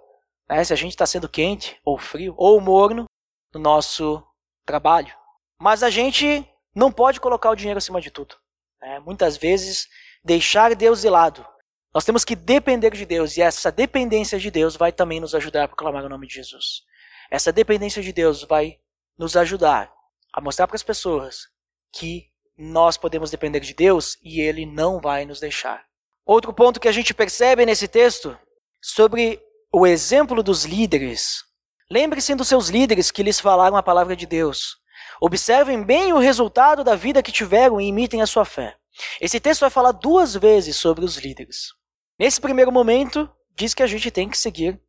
né, se a gente está sendo quente ou frio ou morno no nosso trabalho. Mas a gente não pode colocar o dinheiro acima de tudo. Né? Muitas vezes, deixar Deus de lado. Nós temos que depender de Deus e essa dependência de Deus vai também nos ajudar a proclamar o nome de Jesus. Essa dependência de Deus vai nos ajudar a mostrar para as pessoas que nós podemos depender de Deus e Ele não vai nos deixar. Outro ponto que a gente percebe nesse texto sobre o exemplo dos líderes. Lembre-se dos seus líderes que lhes falaram a palavra de Deus. Observem bem o resultado da vida que tiveram e imitem a sua fé. Esse texto vai falar duas vezes sobre os líderes. Nesse primeiro momento, diz que a gente tem que seguir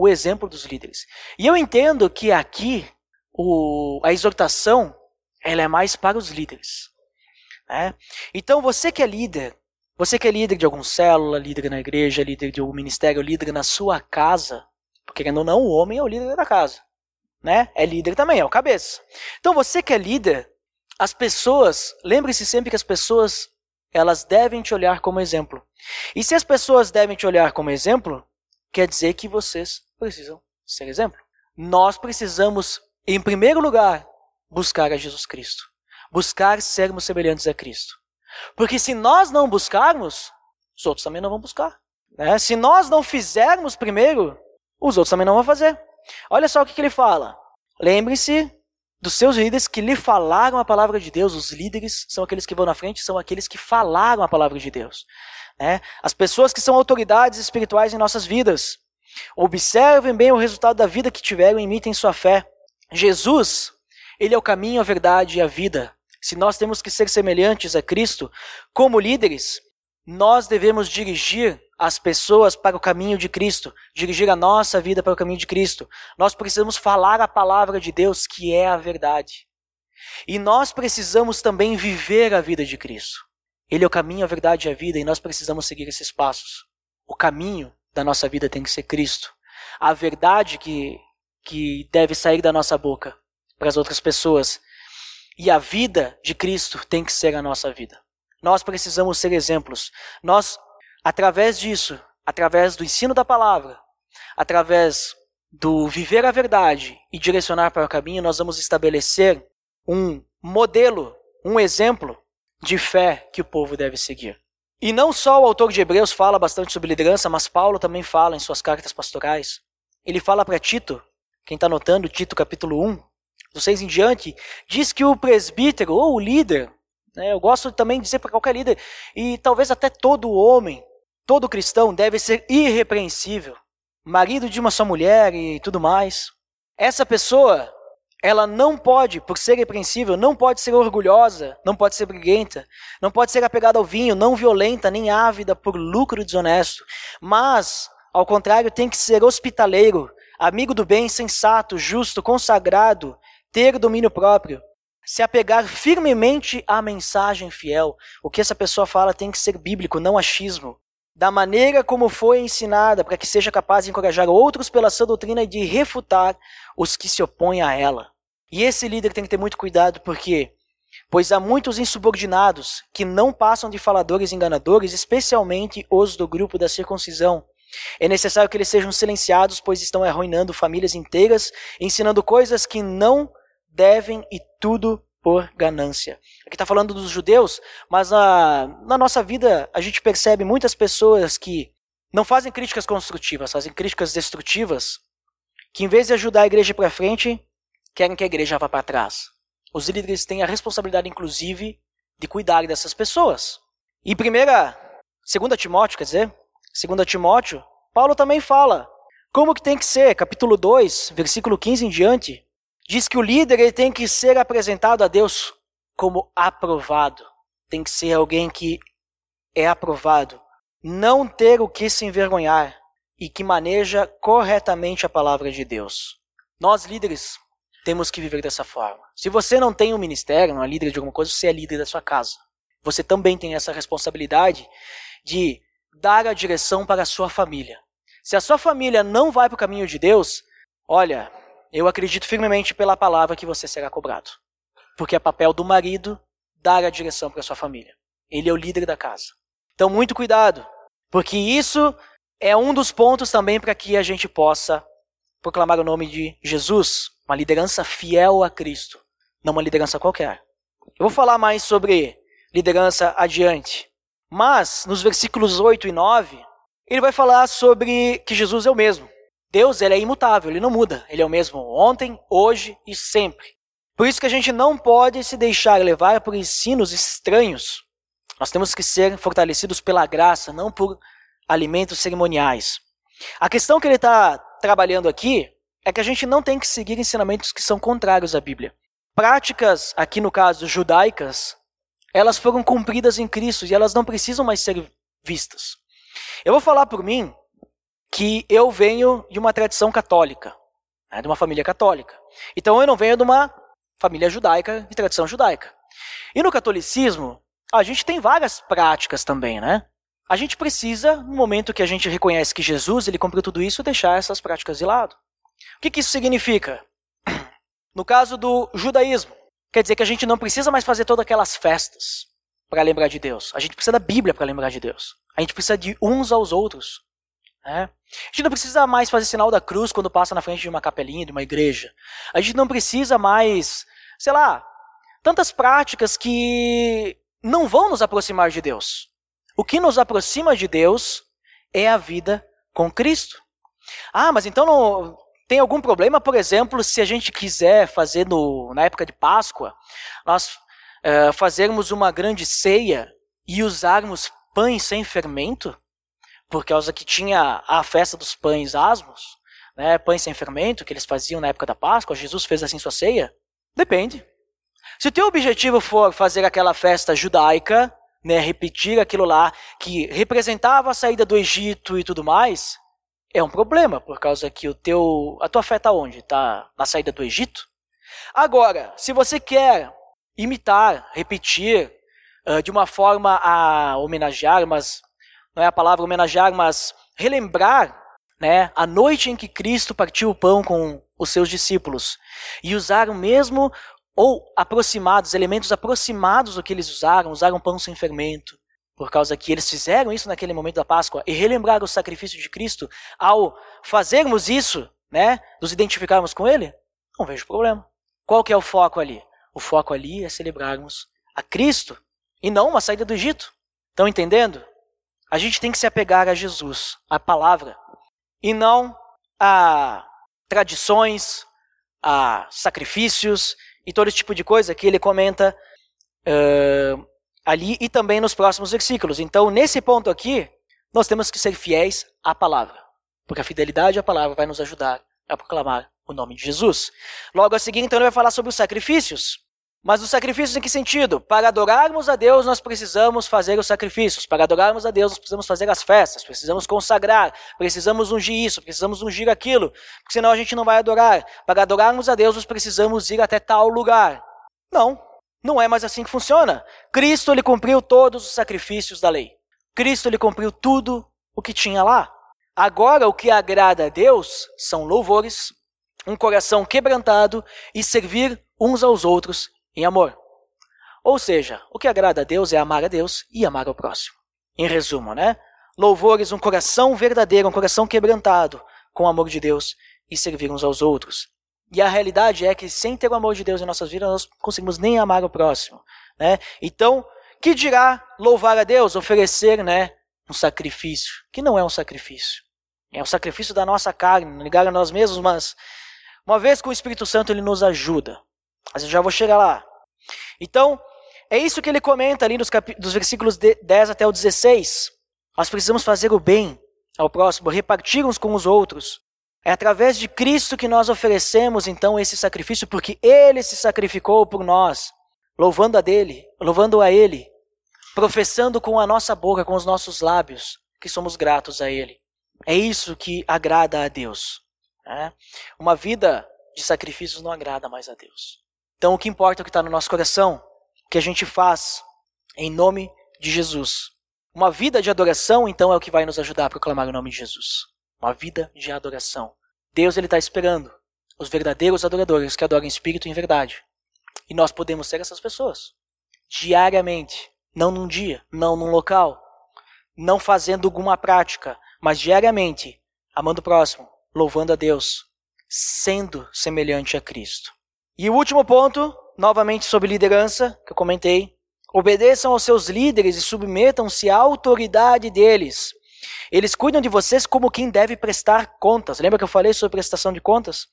o exemplo dos líderes. E eu entendo que aqui o, a exortação ela é mais para os líderes. Né? Então, você que é líder, você que é líder de alguma célula, líder na igreja, líder de algum ministério, líder na sua casa, porque querendo ou não, o homem é o líder da casa. Né? É líder também, é o cabeça. Então você que é líder, as pessoas, lembre-se sempre que as pessoas, elas devem te olhar como exemplo. E se as pessoas devem te olhar como exemplo, quer dizer que vocês precisam ser exemplo. Nós precisamos, em primeiro lugar, buscar a Jesus Cristo. Buscar sermos semelhantes a Cristo. Porque se nós não buscarmos, os outros também não vão buscar. Né? Se nós não fizermos primeiro, os outros também não vão fazer. Olha só o que, que ele fala. Lembre-se dos seus líderes que lhe falaram a palavra de Deus. Os líderes são aqueles que vão na frente, são aqueles que falaram a palavra de Deus. Né? As pessoas que são autoridades espirituais em nossas vidas. Observem bem o resultado da vida que tiveram e imitem sua fé. Jesus, ele é o caminho, a verdade e a vida se nós temos que ser semelhantes a Cristo, como líderes, nós devemos dirigir as pessoas para o caminho de Cristo, dirigir a nossa vida para o caminho de Cristo. Nós precisamos falar a palavra de Deus, que é a verdade. E nós precisamos também viver a vida de Cristo. Ele é o caminho, a verdade e a vida, e nós precisamos seguir esses passos. O caminho da nossa vida tem que ser Cristo. A verdade que, que deve sair da nossa boca para as outras pessoas e a vida de Cristo tem que ser a nossa vida. Nós precisamos ser exemplos. Nós, através disso, através do ensino da palavra, através do viver a verdade e direcionar para o caminho, nós vamos estabelecer um modelo, um exemplo de fé que o povo deve seguir. E não só o autor de Hebreus fala bastante sobre liderança, mas Paulo também fala em suas cartas pastorais. Ele fala para Tito, quem está notando, Tito capítulo 1, do 6 em diante, diz que o presbítero ou o líder, né, eu gosto também de dizer para qualquer líder, e talvez até todo homem, todo cristão deve ser irrepreensível, marido de uma só mulher e tudo mais. Essa pessoa, ela não pode, por ser irrepreensível, não pode ser orgulhosa, não pode ser briguenta, não pode ser apegada ao vinho, não violenta, nem ávida por lucro desonesto, mas, ao contrário, tem que ser hospitaleiro, amigo do bem, sensato, justo, consagrado, ter domínio próprio, se apegar firmemente à mensagem fiel. O que essa pessoa fala tem que ser bíblico, não achismo da maneira como foi ensinada, para que seja capaz de encorajar outros pela sua doutrina e de refutar os que se opõem a ela. E esse líder tem que ter muito cuidado, porque pois há muitos insubordinados que não passam de faladores enganadores, especialmente os do grupo da circuncisão. É necessário que eles sejam silenciados, pois estão arruinando famílias inteiras, ensinando coisas que não devem e tudo por ganância. Aqui está falando dos judeus, mas na, na nossa vida a gente percebe muitas pessoas que não fazem críticas construtivas, fazem críticas destrutivas, que em vez de ajudar a igreja para frente, querem que a igreja vá para trás. Os líderes têm a responsabilidade, inclusive, de cuidar dessas pessoas. E primeira, segunda Timóteo, quer dizer, segunda Timóteo, Paulo também fala como que tem que ser, capítulo 2, versículo 15 em diante, diz que o líder ele tem que ser apresentado a Deus como aprovado. Tem que ser alguém que é aprovado. Não ter o que se envergonhar e que maneja corretamente a palavra de Deus. Nós, líderes, temos que viver dessa forma. Se você não tem um ministério, não é líder de alguma coisa, você é líder da sua casa. Você também tem essa responsabilidade de dar a direção para a sua família. Se a sua família não vai para o caminho de Deus, olha, eu acredito firmemente pela palavra que você será cobrado. Porque é papel do marido dar a direção para sua família. Ele é o líder da casa. Então, muito cuidado, porque isso é um dos pontos também para que a gente possa proclamar o nome de Jesus, uma liderança fiel a Cristo, não uma liderança qualquer. Eu vou falar mais sobre liderança adiante, mas nos versículos 8 e 9, ele vai falar sobre que Jesus é o mesmo. Deus ele é imutável, ele não muda. Ele é o mesmo ontem, hoje e sempre. Por isso que a gente não pode se deixar levar por ensinos estranhos. Nós temos que ser fortalecidos pela graça, não por alimentos cerimoniais. A questão que ele está trabalhando aqui é que a gente não tem que seguir ensinamentos que são contrários à Bíblia. Práticas, aqui no caso judaicas, elas foram cumpridas em Cristo e elas não precisam mais ser vistas. Eu vou falar por mim que eu venho de uma tradição católica, né, de uma família católica. Então eu não venho de uma família judaica, de tradição judaica. E no catolicismo, a gente tem várias práticas também, né? A gente precisa, no momento que a gente reconhece que Jesus ele cumpriu tudo isso, deixar essas práticas de lado. O que, que isso significa? No caso do judaísmo, quer dizer que a gente não precisa mais fazer todas aquelas festas para lembrar de Deus. A gente precisa da Bíblia para lembrar de Deus. A gente precisa de uns aos outros. Né? A gente não precisa mais fazer sinal da cruz quando passa na frente de uma capelinha, de uma igreja. A gente não precisa mais, sei lá, tantas práticas que não vão nos aproximar de Deus. O que nos aproxima de Deus é a vida com Cristo. Ah, mas então não, tem algum problema, por exemplo, se a gente quiser fazer no, na época de Páscoa, nós uh, fazermos uma grande ceia e usarmos pães sem fermento? Por causa que tinha a festa dos pães asmos, né, pães sem fermento, que eles faziam na época da Páscoa, Jesus fez assim sua ceia? Depende. Se o teu objetivo for fazer aquela festa judaica, né, repetir aquilo lá que representava a saída do Egito e tudo mais, é um problema, por causa que o teu, a tua fé está onde? Está na saída do Egito? Agora, se você quer imitar, repetir, uh, de uma forma a homenagear, mas não é a palavra homenagear, mas relembrar né, a noite em que Cristo partiu o pão com os seus discípulos e usar o mesmo ou aproximados, elementos aproximados do que eles usaram, usaram pão sem fermento, por causa que eles fizeram isso naquele momento da Páscoa e relembraram o sacrifício de Cristo, ao fazermos isso, né, nos identificarmos com ele, não vejo problema. Qual que é o foco ali? O foco ali é celebrarmos a Cristo e não uma saída do Egito. Estão entendendo? A gente tem que se apegar a Jesus, a palavra, e não a tradições, a sacrifícios e todo esse tipo de coisa que ele comenta uh, ali e também nos próximos versículos. Então, nesse ponto aqui, nós temos que ser fiéis à palavra, porque a fidelidade à palavra vai nos ajudar a proclamar o nome de Jesus. Logo a seguir, então, ele vai falar sobre os sacrifícios. Mas os sacrifícios em que sentido? Para adorarmos a Deus, nós precisamos fazer os sacrifícios. Para adorarmos a Deus, nós precisamos fazer as festas, precisamos consagrar, precisamos ungir isso, precisamos ungir aquilo, porque senão a gente não vai adorar. Para adorarmos a Deus, nós precisamos ir até tal lugar. Não, não é mais assim que funciona. Cristo ele cumpriu todos os sacrifícios da lei. Cristo ele cumpriu tudo o que tinha lá. Agora o que agrada a Deus são louvores, um coração quebrantado e servir uns aos outros em amor. Ou seja, o que agrada a Deus é amar a Deus e amar ao próximo. Em resumo, né? Louvores, um coração verdadeiro, um coração quebrantado com o amor de Deus e servir uns aos outros. E a realidade é que sem ter o amor de Deus em nossas vidas, nós não conseguimos nem amar o próximo. Né? Então, que dirá louvar a Deus? Oferecer né, um sacrifício, que não é um sacrifício. É um sacrifício da nossa carne, ligar a nós mesmos, mas uma vez com o Espírito Santo ele nos ajuda. Mas eu já vou chegar lá. Então, é isso que ele comenta ali nos dos versículos 10 até o 16. Nós precisamos fazer o bem ao próximo, repartir uns com os outros. É através de Cristo que nós oferecemos então esse sacrifício, porque ele se sacrificou por nós, louvando a dele, louvando a ele, professando com a nossa boca, com os nossos lábios, que somos gratos a ele. É isso que agrada a Deus. Né? Uma vida de sacrifícios não agrada mais a Deus. Então, o que importa é o que está no nosso coração, o que a gente faz em nome de Jesus. Uma vida de adoração, então, é o que vai nos ajudar a proclamar o nome de Jesus. Uma vida de adoração. Deus ele está esperando os verdadeiros adoradores que adoram em espírito e em verdade. E nós podemos ser essas pessoas. Diariamente. Não num dia, não num local. Não fazendo alguma prática, mas diariamente, amando o próximo, louvando a Deus, sendo semelhante a Cristo. E o último ponto, novamente sobre liderança, que eu comentei. Obedeçam aos seus líderes e submetam-se à autoridade deles. Eles cuidam de vocês como quem deve prestar contas. Lembra que eu falei sobre prestação de contas?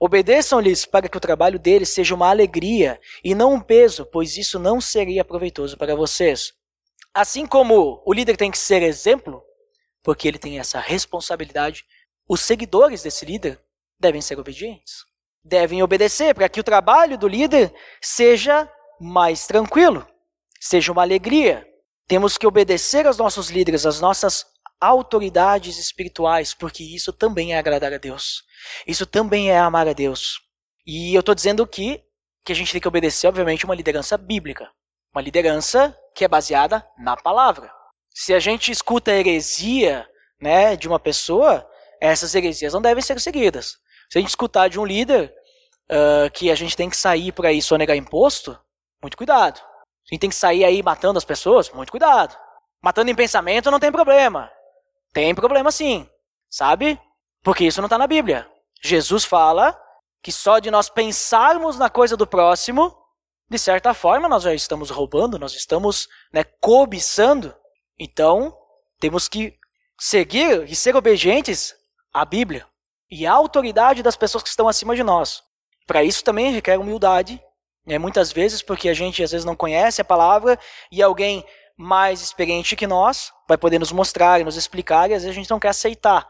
Obedeçam-lhes para que o trabalho deles seja uma alegria e não um peso, pois isso não seria proveitoso para vocês. Assim como o líder tem que ser exemplo, porque ele tem essa responsabilidade, os seguidores desse líder devem ser obedientes devem obedecer para que o trabalho do líder seja mais tranquilo, seja uma alegria. Temos que obedecer aos nossos líderes, às nossas autoridades espirituais, porque isso também é agradar a Deus. Isso também é amar a Deus. E eu estou dizendo que, que a gente tem que obedecer, obviamente, uma liderança bíblica. Uma liderança que é baseada na palavra. Se a gente escuta a heresia né, de uma pessoa, essas heresias não devem ser seguidas. Se a gente escutar de um líder uh, que a gente tem que sair por aí sonegar imposto, muito cuidado. A gente tem que sair aí matando as pessoas, muito cuidado. Matando em pensamento não tem problema. Tem problema sim, sabe? Porque isso não está na Bíblia. Jesus fala que só de nós pensarmos na coisa do próximo, de certa forma nós já estamos roubando, nós estamos né, cobiçando. Então, temos que seguir e ser obedientes à Bíblia e à autoridade das pessoas que estão acima de nós. Para isso também requer humildade, né? muitas vezes porque a gente às vezes não conhece a palavra e alguém mais experiente que nós vai poder nos mostrar e nos explicar e às vezes a gente não quer aceitar.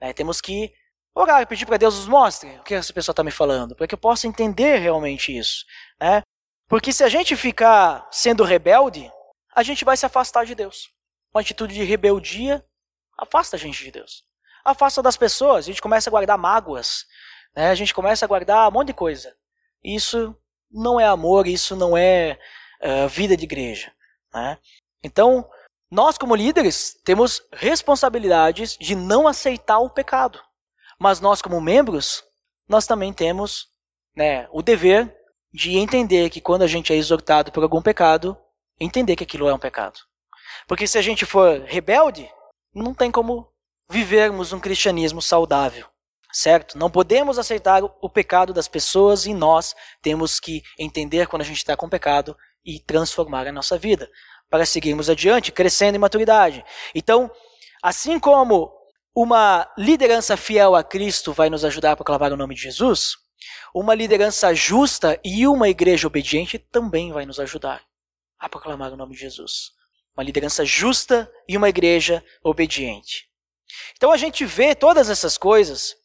Né? Temos que orar pedir para Deus nos mostre o que essa pessoa está me falando, para que eu possa entender realmente isso. Né? Porque se a gente ficar sendo rebelde, a gente vai se afastar de Deus. Uma atitude de rebeldia afasta a gente de Deus. Afasta das pessoas, a gente começa a guardar mágoas, né? A gente começa a guardar um monte de coisa. Isso não é amor, isso não é uh, vida de igreja. Né? Então, nós como líderes temos responsabilidades de não aceitar o pecado. Mas nós como membros, nós também temos né, o dever de entender que quando a gente é exortado por algum pecado, entender que aquilo é um pecado. Porque se a gente for rebelde, não tem como vivermos um cristianismo saudável, certo? Não podemos aceitar o pecado das pessoas e nós temos que entender quando a gente está com pecado e transformar a nossa vida para seguirmos adiante, crescendo em maturidade. Então, assim como uma liderança fiel a Cristo vai nos ajudar a proclamar o nome de Jesus, uma liderança justa e uma igreja obediente também vai nos ajudar a proclamar o nome de Jesus. Uma liderança justa e uma igreja obediente. Então a gente vê todas essas coisas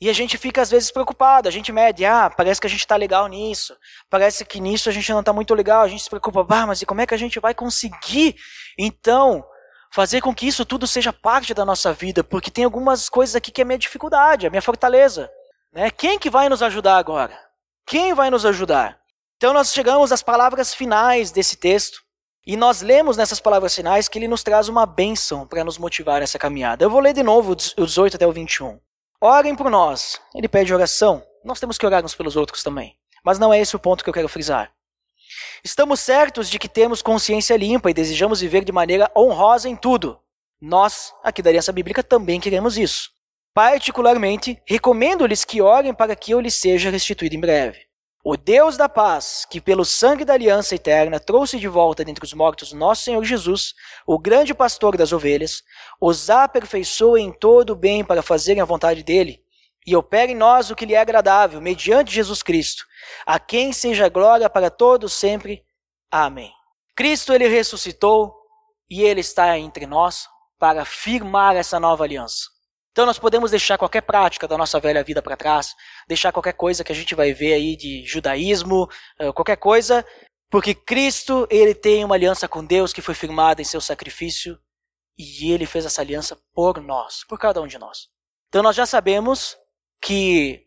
e a gente fica às vezes preocupado, a gente mede, ah, parece que a gente está legal nisso, parece que nisso a gente não está muito legal, a gente se preocupa, ah, mas e como é que a gente vai conseguir, então, fazer com que isso tudo seja parte da nossa vida? Porque tem algumas coisas aqui que é minha dificuldade, a minha fortaleza. Né? Quem que vai nos ajudar agora? Quem vai nos ajudar? Então nós chegamos às palavras finais desse texto. E nós lemos nessas palavras finais que ele nos traz uma bênção para nos motivar nessa caminhada. Eu vou ler de novo o 18 até o 21. Orem por nós. Ele pede oração. Nós temos que orar uns pelos outros também. Mas não é esse o ponto que eu quero frisar. Estamos certos de que temos consciência limpa e desejamos viver de maneira honrosa em tudo. Nós, aqui da Aliança Bíblica, também queremos isso. Particularmente, recomendo-lhes que orem para que eu lhes seja restituído em breve. O Deus da paz, que pelo sangue da aliança eterna trouxe de volta dentre os mortos nosso Senhor Jesus, o grande pastor das ovelhas, os aperfeiçoe em todo o bem para fazerem a vontade dele, e opere em nós o que lhe é agradável, mediante Jesus Cristo, a quem seja glória para todos sempre. Amém. Cristo ele ressuscitou e ele está entre nós para firmar essa nova aliança. Então nós podemos deixar qualquer prática da nossa velha vida para trás, deixar qualquer coisa que a gente vai ver aí de judaísmo, eh, qualquer coisa, porque Cristo, ele tem uma aliança com Deus que foi firmada em seu sacrifício e ele fez essa aliança por nós, por cada um de nós. Então nós já sabemos que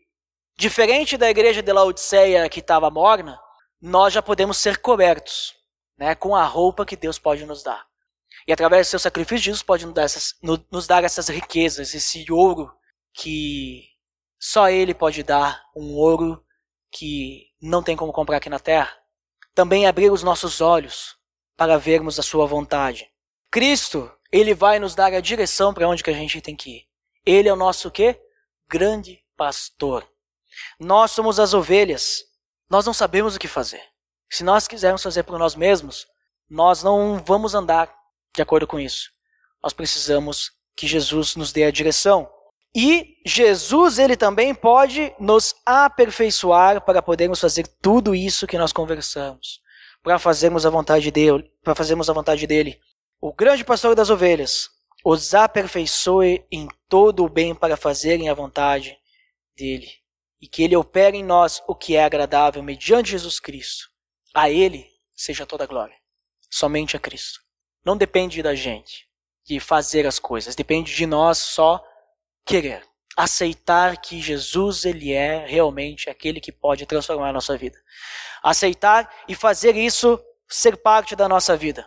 diferente da igreja de Laodiceia que estava morna, nós já podemos ser cobertos, né, com a roupa que Deus pode nos dar. E através do seu sacrifício, Jesus pode nos dar, essas, nos dar essas riquezas, esse ouro que só Ele pode dar, um ouro que não tem como comprar aqui na terra. Também abrir os nossos olhos para vermos a Sua vontade. Cristo, Ele vai nos dar a direção para onde que a gente tem que ir. Ele é o nosso quê? Grande pastor. Nós somos as ovelhas. Nós não sabemos o que fazer. Se nós quisermos fazer por nós mesmos, nós não vamos andar de acordo com isso. Nós precisamos que Jesus nos dê a direção. E Jesus, ele também pode nos aperfeiçoar para podermos fazer tudo isso que nós conversamos, para fazermos a vontade dele, para fazermos a vontade dele. O grande pastor das ovelhas os aperfeiçoe em todo o bem para fazerem a vontade dele, e que ele opere em nós o que é agradável mediante Jesus Cristo. A ele seja toda a glória. Somente a Cristo. Não depende da gente de fazer as coisas, depende de nós só querer, aceitar que Jesus ele é realmente aquele que pode transformar a nossa vida. Aceitar e fazer isso ser parte da nossa vida.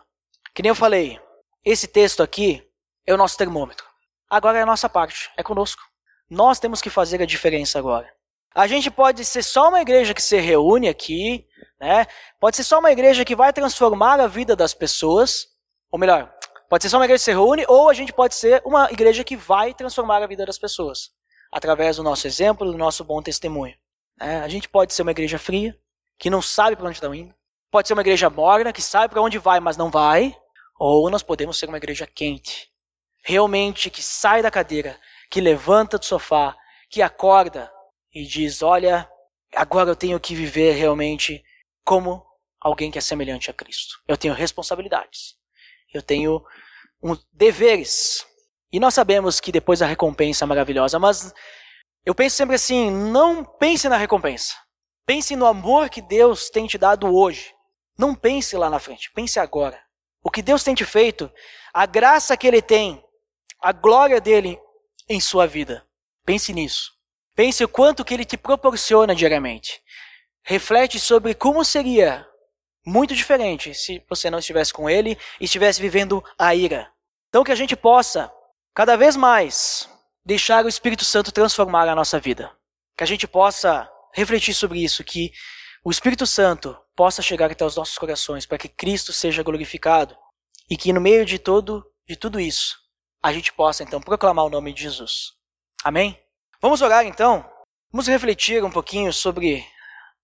Que nem eu falei, esse texto aqui é o nosso termômetro. Agora é a nossa parte, é conosco. Nós temos que fazer a diferença agora. A gente pode ser só uma igreja que se reúne aqui, né? Pode ser só uma igreja que vai transformar a vida das pessoas, ou melhor, pode ser só uma igreja que se reúne, ou a gente pode ser uma igreja que vai transformar a vida das pessoas, através do nosso exemplo, do nosso bom testemunho. É, a gente pode ser uma igreja fria, que não sabe para onde está indo. Pode ser uma igreja morna, que sabe para onde vai, mas não vai. Ou nós podemos ser uma igreja quente, realmente que sai da cadeira, que levanta do sofá, que acorda e diz: Olha, agora eu tenho que viver realmente como alguém que é semelhante a Cristo. Eu tenho responsabilidades eu tenho um, deveres. E nós sabemos que depois a recompensa é maravilhosa, mas eu penso sempre assim: não pense na recompensa. Pense no amor que Deus tem te dado hoje. Não pense lá na frente, pense agora. O que Deus tem te feito, a graça que Ele tem, a glória dele em sua vida. Pense nisso. Pense o quanto que Ele te proporciona diariamente. Reflete sobre como seria muito diferente se você não estivesse com ele e estivesse vivendo a ira. Então que a gente possa, cada vez mais, deixar o Espírito Santo transformar a nossa vida. Que a gente possa refletir sobre isso, que o Espírito Santo possa chegar até os nossos corações para que Cristo seja glorificado e que no meio de todo de tudo isso a gente possa então proclamar o nome de Jesus. Amém? Vamos orar então. Vamos refletir um pouquinho sobre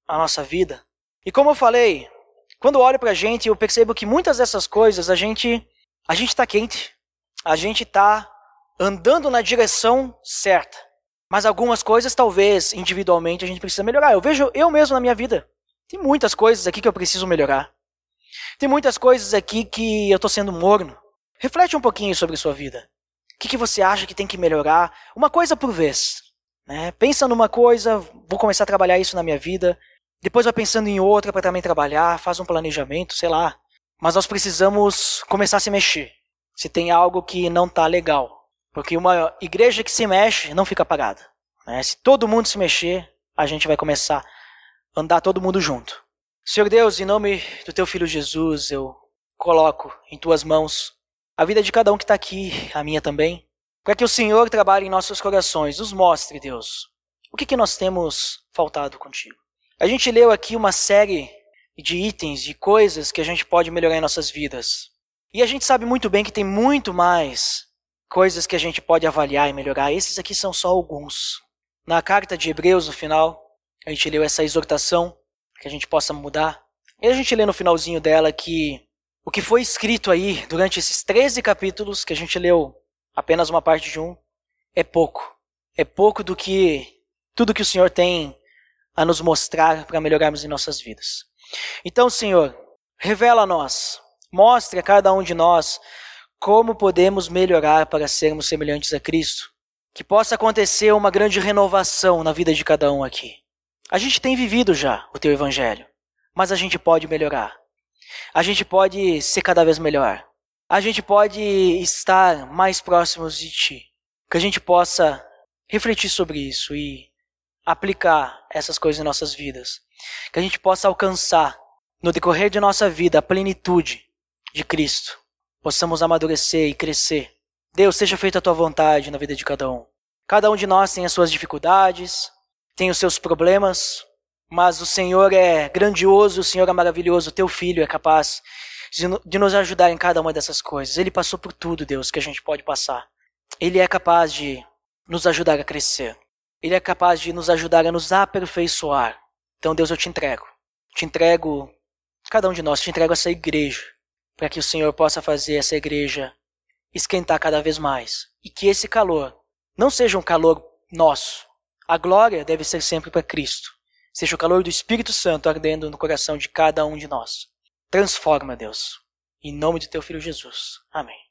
a nossa vida. E como eu falei, quando olho para a gente, eu percebo que muitas dessas coisas a gente a gente está quente, a gente está andando na direção certa. Mas algumas coisas, talvez, individualmente, a gente precisa melhorar. Eu vejo eu mesmo na minha vida. Tem muitas coisas aqui que eu preciso melhorar. Tem muitas coisas aqui que eu estou sendo morno. Reflete um pouquinho sobre sua vida. O que, que você acha que tem que melhorar? Uma coisa por vez. Né? Pensa numa coisa, vou começar a trabalhar isso na minha vida. Depois vai pensando em outra para também trabalhar, faz um planejamento, sei lá. Mas nós precisamos começar a se mexer. Se tem algo que não está legal. Porque uma igreja que se mexe não fica parada. Né? Se todo mundo se mexer, a gente vai começar a andar todo mundo junto. Senhor Deus, em nome do teu filho Jesus, eu coloco em tuas mãos a vida de cada um que está aqui, a minha também, para que o Senhor trabalhe em nossos corações, nos mostre, Deus, o que, que nós temos faltado contigo. A gente leu aqui uma série de itens, de coisas que a gente pode melhorar em nossas vidas. E a gente sabe muito bem que tem muito mais coisas que a gente pode avaliar e melhorar. Esses aqui são só alguns. Na carta de Hebreus, no final, a gente leu essa exortação que a gente possa mudar. E a gente lê no finalzinho dela que o que foi escrito aí durante esses 13 capítulos, que a gente leu apenas uma parte de um, é pouco. É pouco do que tudo que o Senhor tem a nos mostrar para melhorarmos em nossas vidas. Então, Senhor, revela a nós, mostre a cada um de nós como podemos melhorar para sermos semelhantes a Cristo? Que possa acontecer uma grande renovação na vida de cada um aqui. A gente tem vivido já o teu evangelho, mas a gente pode melhorar. A gente pode ser cada vez melhor. A gente pode estar mais próximos de ti. Que a gente possa refletir sobre isso e aplicar essas coisas em nossas vidas. Que a gente possa alcançar no decorrer de nossa vida a plenitude de Cristo possamos amadurecer e crescer. Deus, seja feita a tua vontade na vida de cada um. Cada um de nós tem as suas dificuldades, tem os seus problemas, mas o Senhor é grandioso, o Senhor é maravilhoso, o teu filho é capaz de nos ajudar em cada uma dessas coisas. Ele passou por tudo, Deus, que a gente pode passar. Ele é capaz de nos ajudar a crescer. Ele é capaz de nos ajudar a nos aperfeiçoar. Então, Deus, eu te entrego. Te entrego cada um de nós, te entrego essa igreja para que o Senhor possa fazer essa igreja esquentar cada vez mais e que esse calor não seja um calor nosso. A glória deve ser sempre para Cristo. Seja o calor do Espírito Santo ardendo no coração de cada um de nós. Transforma, Deus. Em nome de teu filho Jesus. Amém.